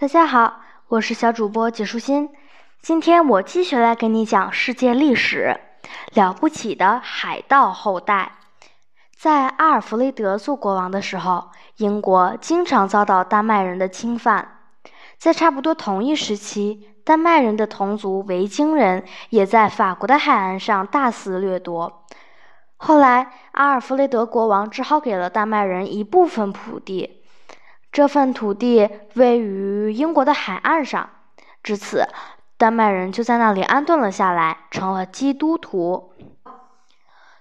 大家好，我是小主播解书欣。今天我继续来给你讲世界历史，了不起的海盗后代。在阿尔弗雷德做国王的时候，英国经常遭到丹麦人的侵犯。在差不多同一时期，丹麦人的同族维京人也在法国的海岸上大肆掠夺。后来，阿尔弗雷德国王只好给了丹麦人一部分土地。这份土地位于英国的海岸上，至此，丹麦人就在那里安顿了下来，成了基督徒。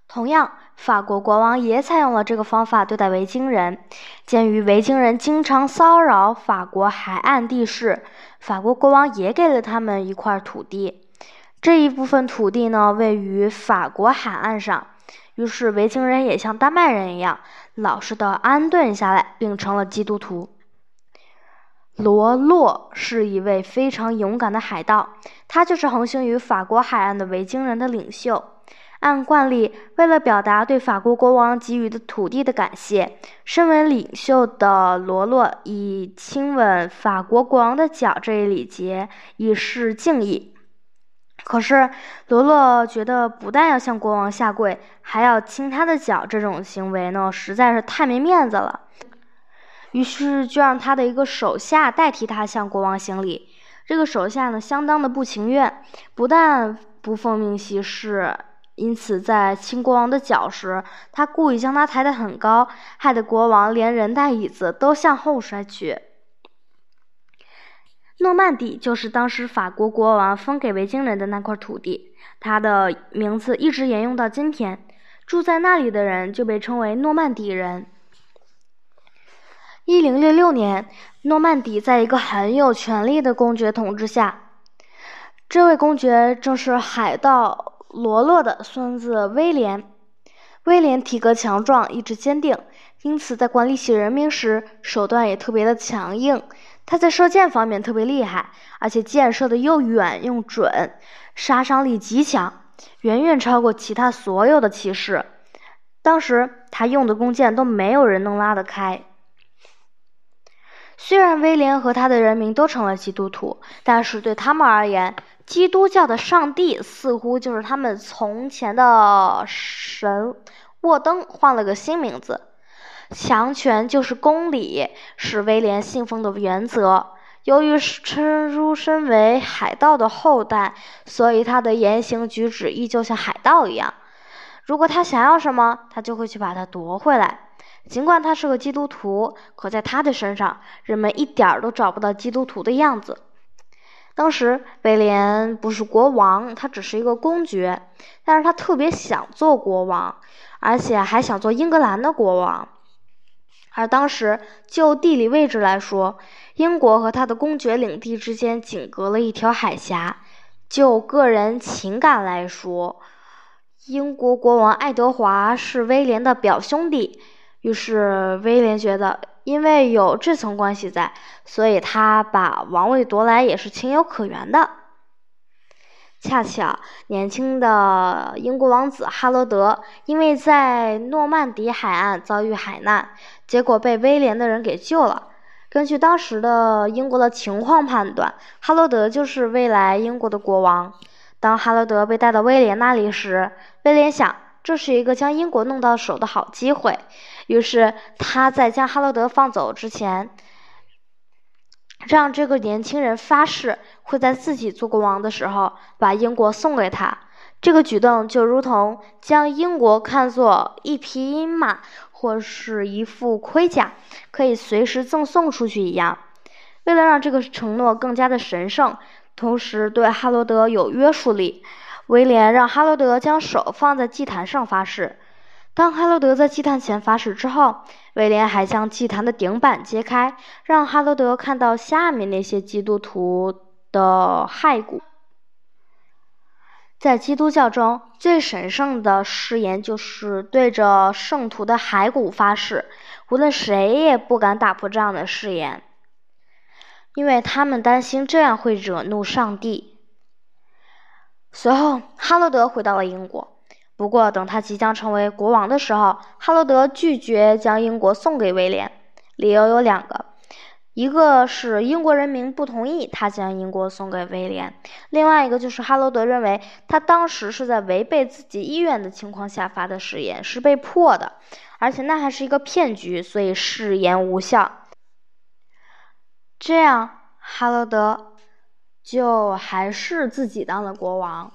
同样，法国国王也采用了这个方法对待维京人。鉴于维京人经常骚扰法国海岸地势，法国国王也给了他们一块土地。这一部分土地呢，位于法国海岸上。于是，维京人也像丹麦人一样，老实的安顿下来，并成了基督徒。罗洛是一位非常勇敢的海盗，他就是横行于法国海岸的维京人的领袖。按惯例，为了表达对法国国王给予的土地的感谢，身为领袖的罗洛以亲吻法国国王的脚这一礼节以示敬意。可是，罗洛觉得不但要向国王下跪，还要亲他的脚，这种行为呢，实在是太没面子了。于是，就让他的一个手下代替他向国王行礼。这个手下呢，相当的不情愿，不但不奉命行事，因此在亲国王的脚时，他故意将他抬得很高，害得国王连人带椅子都向后摔去。诺曼底就是当时法国国王封给维京人的那块土地，它的名字一直沿用到今天。住在那里的人就被称为诺曼底人。一零六六年，诺曼底在一个很有权力的公爵统治下，这位公爵正是海盗罗洛的孙子威廉。威廉体格强壮，意志坚定，因此在管理起人民时手段也特别的强硬。他在射箭方面特别厉害，而且箭射的又远又准，杀伤力极强，远远超过其他所有的骑士。当时他用的弓箭都没有人能拉得开。虽然威廉和他的人民都成了基督徒，但是对他们而言，基督教的上帝似乎就是他们从前的神沃登换了个新名字。强权就是公理，是威廉信奉的原则。由于出身为海盗的后代，所以他的言行举止依旧像海盗一样。如果他想要什么，他就会去把它夺回来。尽管他是个基督徒，可在他的身上，人们一点儿都找不到基督徒的样子。当时威廉不是国王，他只是一个公爵，但是他特别想做国王，而且还想做英格兰的国王。而当时，就地理位置来说，英国和他的公爵领地之间仅隔了一条海峡；就个人情感来说，英国国王爱德华是威廉的表兄弟。于是，威廉觉得，因为有这层关系在，所以他把王位夺来也是情有可原的。恰巧，年轻的英国王子哈罗德因为在诺曼底海岸遭遇海难，结果被威廉的人给救了。根据当时的英国的情况判断，哈罗德就是未来英国的国王。当哈罗德被带到威廉那里时，威廉想这是一个将英国弄到手的好机会，于是他在将哈罗德放走之前。让这个年轻人发誓会在自己做国王的时候把英国送给他。这个举动就如同将英国看作一匹马或是一副盔甲，可以随时赠送出去一样。为了让这个承诺更加的神圣，同时对哈罗德有约束力，威廉让哈罗德将手放在祭坛上发誓。当哈罗德在祭坛前发誓之后，威廉还将祭坛的顶板揭开，让哈罗德看到下面那些基督徒的骸骨。在基督教中最神圣的誓言就是对着圣徒的骸骨发誓，无论谁也不敢打破这样的誓言，因为他们担心这样会惹怒上帝。随后，哈罗德回到了英国。不过，等他即将成为国王的时候，哈罗德拒绝将英国送给威廉，理由有两个：一个是英国人民不同意他将英国送给威廉，另外一个就是哈罗德认为他当时是在违背自己意愿的情况下发的誓言，是被迫的，而且那还是一个骗局，所以誓言无效。这样，哈罗德就还是自己当了国王。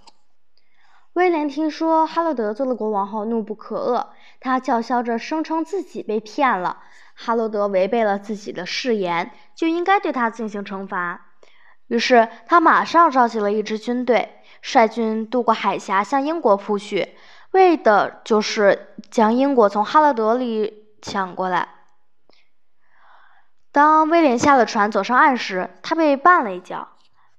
威廉听说哈罗德做了国王后，怒不可遏，他叫嚣着声称自己被骗了。哈罗德违背了自己的誓言，就应该对他进行惩罚。于是他马上召集了一支军队，率军渡过海峡向英国扑去，为的就是将英国从哈罗德里抢过来。当威廉下了船走上岸时，他被绊了一跤，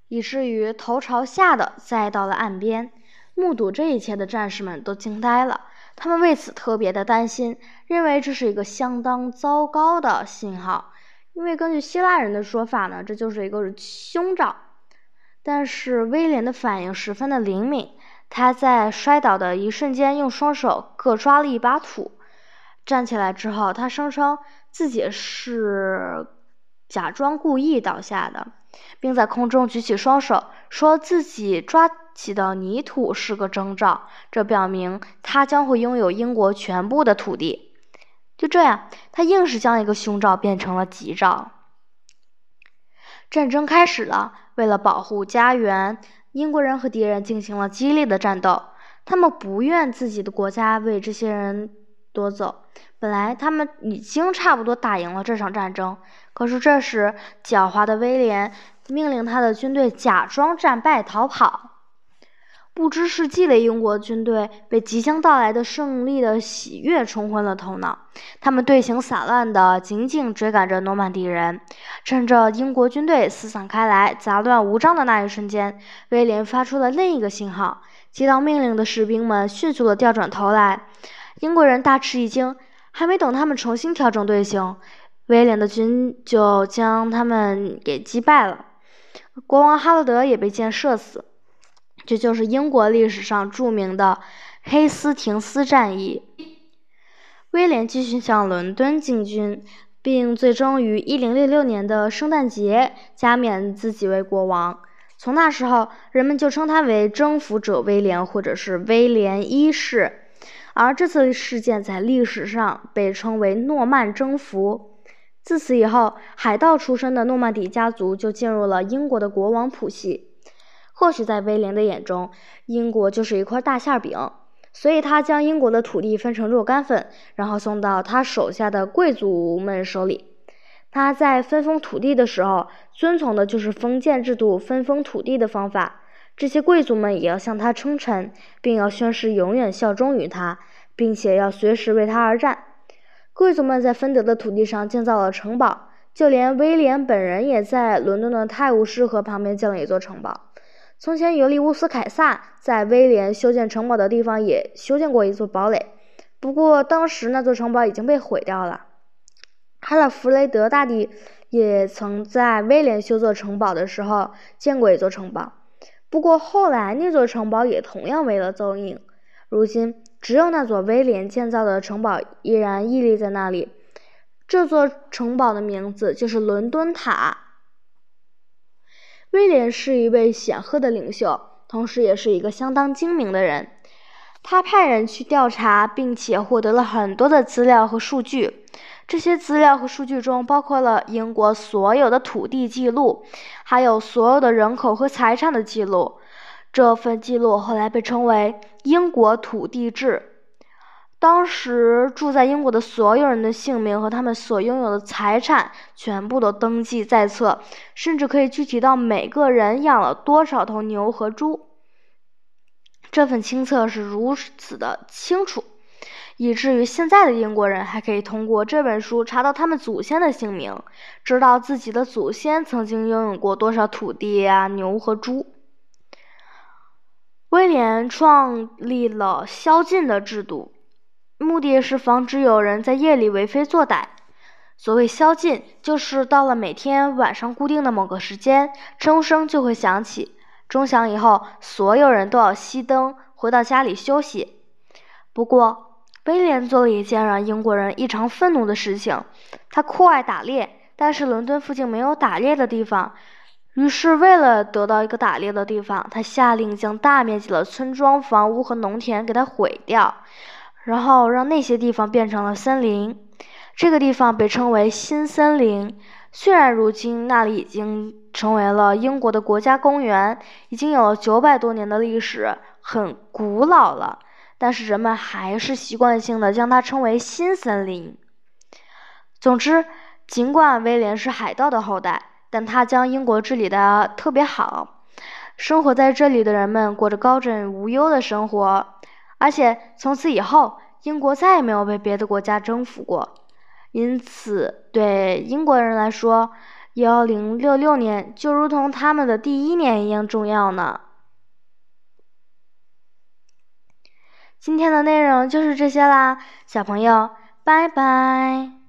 以至于头朝下的栽到了岸边。目睹这一切的战士们都惊呆了。他们为此特别的担心，认为这是一个相当糟糕的信号，因为根据希腊人的说法呢，这就是一个凶兆。但是威廉的反应十分的灵敏，他在摔倒的一瞬间，用双手各抓了一把土。站起来之后，他声称自己是假装故意倒下的，并在空中举起双手，说自己抓。起的泥土是个征兆，这表明他将会拥有英国全部的土地。就这样，他硬是将一个凶兆变成了吉兆。战争开始了，为了保护家园，英国人和敌人进行了激烈的战斗。他们不愿自己的国家为这些人夺走。本来他们已经差不多打赢了这场战争，可是这时狡猾的威廉命令他的军队假装战败逃跑。不知世迹的英国军队被即将到来的胜利的喜悦冲昏了头脑，他们队形散乱地紧紧追赶着诺曼底人。趁着英国军队四散开来、杂乱无章的那一瞬间，威廉发出了另一个信号。接到命令的士兵们迅速地调转头来。英国人大吃一惊，还没等他们重新调整队形，威廉的军就将他们给击败了。国王哈罗德也被箭射死。这就是英国历史上著名的黑斯廷斯战役。威廉继续向伦敦进军，并最终于1066年的圣诞节加冕自己为国王。从那时候，人们就称他为征服者威廉，或者是威廉一世。而这次事件在历史上被称为诺曼征服。自此以后，海盗出身的诺曼底家族就进入了英国的国王谱系。或许在威廉的眼中，英国就是一块大馅饼，所以他将英国的土地分成若干份，然后送到他手下的贵族们手里。他在分封土地的时候，遵从的就是封建制度分封土地的方法。这些贵族们也要向他称臣，并要宣誓永远效忠于他，并且要随时为他而战。贵族们在分得的土地上建造了城堡，就连威廉本人也在伦敦的泰晤士河旁边建了一座城堡。从前，尤利乌斯·凯撒在威廉修建城堡的地方也修建过一座堡垒，不过当时那座城堡已经被毁掉了。哈勒弗雷德大帝也曾在威廉修造城堡的时候建过一座城堡，不过后来那座城堡也同样没了踪影。如今，只有那座威廉建造的城堡依然屹立在那里。这座城堡的名字就是伦敦塔。威廉是一位显赫的领袖，同时也是一个相当精明的人。他派人去调查，并且获得了很多的资料和数据。这些资料和数据中包括了英国所有的土地记录，还有所有的人口和财产的记录。这份记录后来被称为《英国土地志》。当时住在英国的所有人的姓名和他们所拥有的财产全部都登记在册，甚至可以具体到每个人养了多少头牛和猪。这份清册是如此的清楚，以至于现在的英国人还可以通过这本书查到他们祖先的姓名，知道自己的祖先曾经拥有过多少土地啊、牛和猪。威廉创立了宵禁的制度。目的是防止有人在夜里为非作歹。所谓宵禁，就是到了每天晚上固定的某个时间，钟声就会响起。钟响以后，所有人都要熄灯，回到家里休息。不过，威廉做了一件让英国人异常愤怒的事情：他酷爱打猎，但是伦敦附近没有打猎的地方。于是，为了得到一个打猎的地方，他下令将大面积的村庄、房屋和农田给它毁掉，然后让那些地方变成了森林。这个地方被称为新森林。虽然如今那里已经成为了英国的国家公园，已经有了九百多年的历史，很古老了，但是人们还是习惯性的将它称为新森林。总之，尽管威廉是海盗的后代。但他将英国治理的特别好，生活在这里的人们过着高枕无忧的生活，而且从此以后，英国再也没有被别的国家征服过。因此，对英国人来说，幺零六六年就如同他们的第一年一样重要呢。今天的内容就是这些啦，小朋友，拜拜。